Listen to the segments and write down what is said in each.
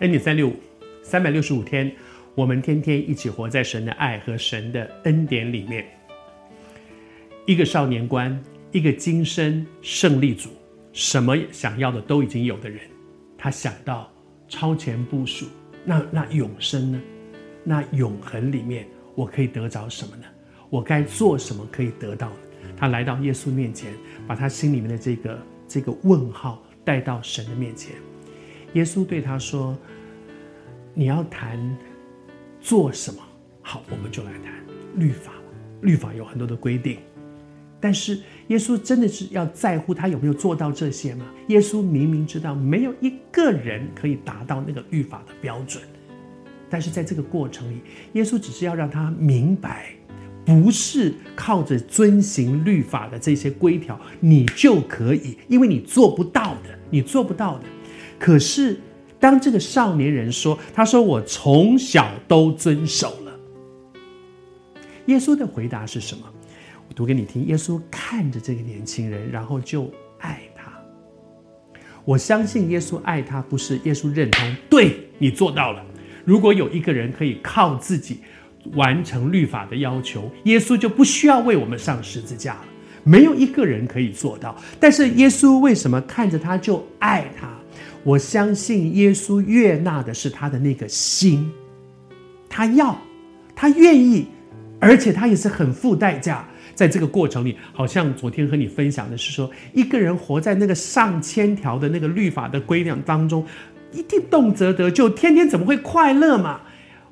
恩典三六五，三百六十五天，我们天天一起活在神的爱和神的恩典里面。一个少年官，一个今生胜利组，什么想要的都已经有的人，他想到超前部署，那那永生呢？那永恒里面，我可以得着什么呢？我该做什么可以得到呢？他来到耶稣面前，把他心里面的这个这个问号带到神的面前。耶稣对他说：“你要谈做什么？好，我们就来谈律法。律法有很多的规定，但是耶稣真的是要在乎他有没有做到这些吗？耶稣明明知道没有一个人可以达到那个律法的标准，但是在这个过程里，耶稣只是要让他明白，不是靠着遵行律法的这些规条你就可以，因为你做不到的，你做不到的。”可是，当这个少年人说：“他说我从小都遵守了。”耶稣的回答是什么？我读给你听。耶稣看着这个年轻人，然后就爱他。我相信耶稣爱他，不是耶稣认同，对，你做到了。如果有一个人可以靠自己完成律法的要求，耶稣就不需要为我们上十字架了。没有一个人可以做到。但是耶稣为什么看着他就爱他？我相信耶稣悦纳的是他的那个心，他要，他愿意，而且他也是很付代价。在这个过程里，好像昨天和你分享的是说，一个人活在那个上千条的那个律法的规量当中，一定动辄得咎，天天怎么会快乐嘛？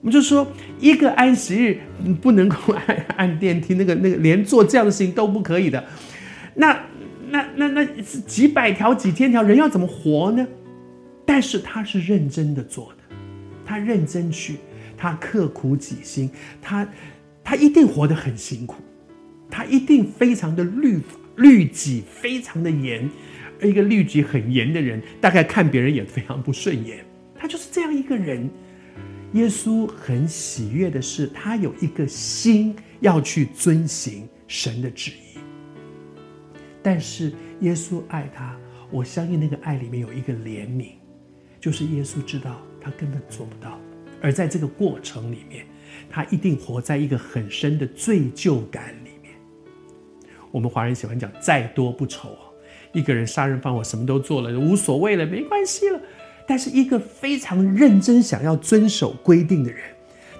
我们就说，一个安息日不能够按按电梯，那个那个连做这样的事情都不可以的，那那那那几百条几千条人要怎么活呢？但是他是认真的做的，他认真去，他刻苦己心，他他一定活得很辛苦，他一定非常的律律己，非常的严。一个律己很严的人，大概看别人也非常不顺眼。他就是这样一个人。耶稣很喜悦的是，他有一个心要去遵行神的旨意。但是耶稣爱他，我相信那个爱里面有一个怜悯。就是耶稣知道他根本做不到，而在这个过程里面，他一定活在一个很深的罪疚感里面。我们华人喜欢讲“再多不愁”，一个人杀人放火什么都做了，无所谓了，没关系了。但是一个非常认真想要遵守规定的人，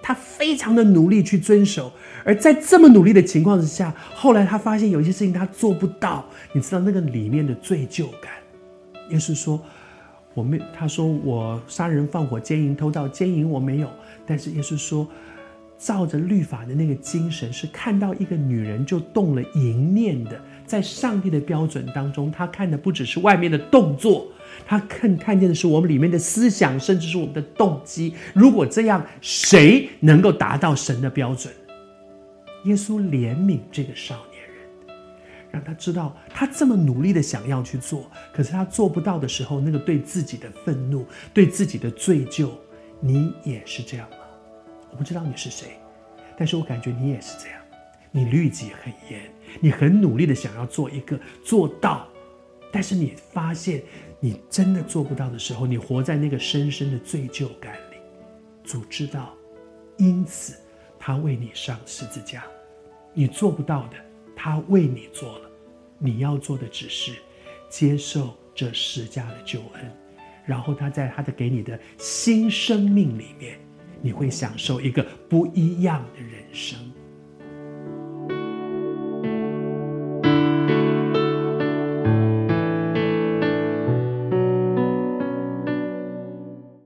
他非常的努力去遵守，而在这么努力的情况之下，后来他发现有些事情他做不到，你知道那个里面的罪疚感。耶稣说。我没，他说我杀人放火奸淫偷盗奸淫我没有，但是耶稣说，照着律法的那个精神是看到一个女人就动了淫念的，在上帝的标准当中，他看的不只是外面的动作，他看看见的是我们里面的思想，甚至是我们的动机。如果这样，谁能够达到神的标准？耶稣怜悯这个少年。让他知道，他这么努力的想要去做，可是他做不到的时候，那个对自己的愤怒、对自己的罪疚，你也是这样吗？我不知道你是谁，但是我感觉你也是这样。你律己很严，你很努力的想要做一个做到，但是你发现你真的做不到的时候，你活在那个深深的罪疚感里。主知道，因此他为你上十字架，你做不到的。他为你做了，你要做的只是接受这施加的救恩，然后他在他的给你的新生命里面，你会享受一个不一样的人生。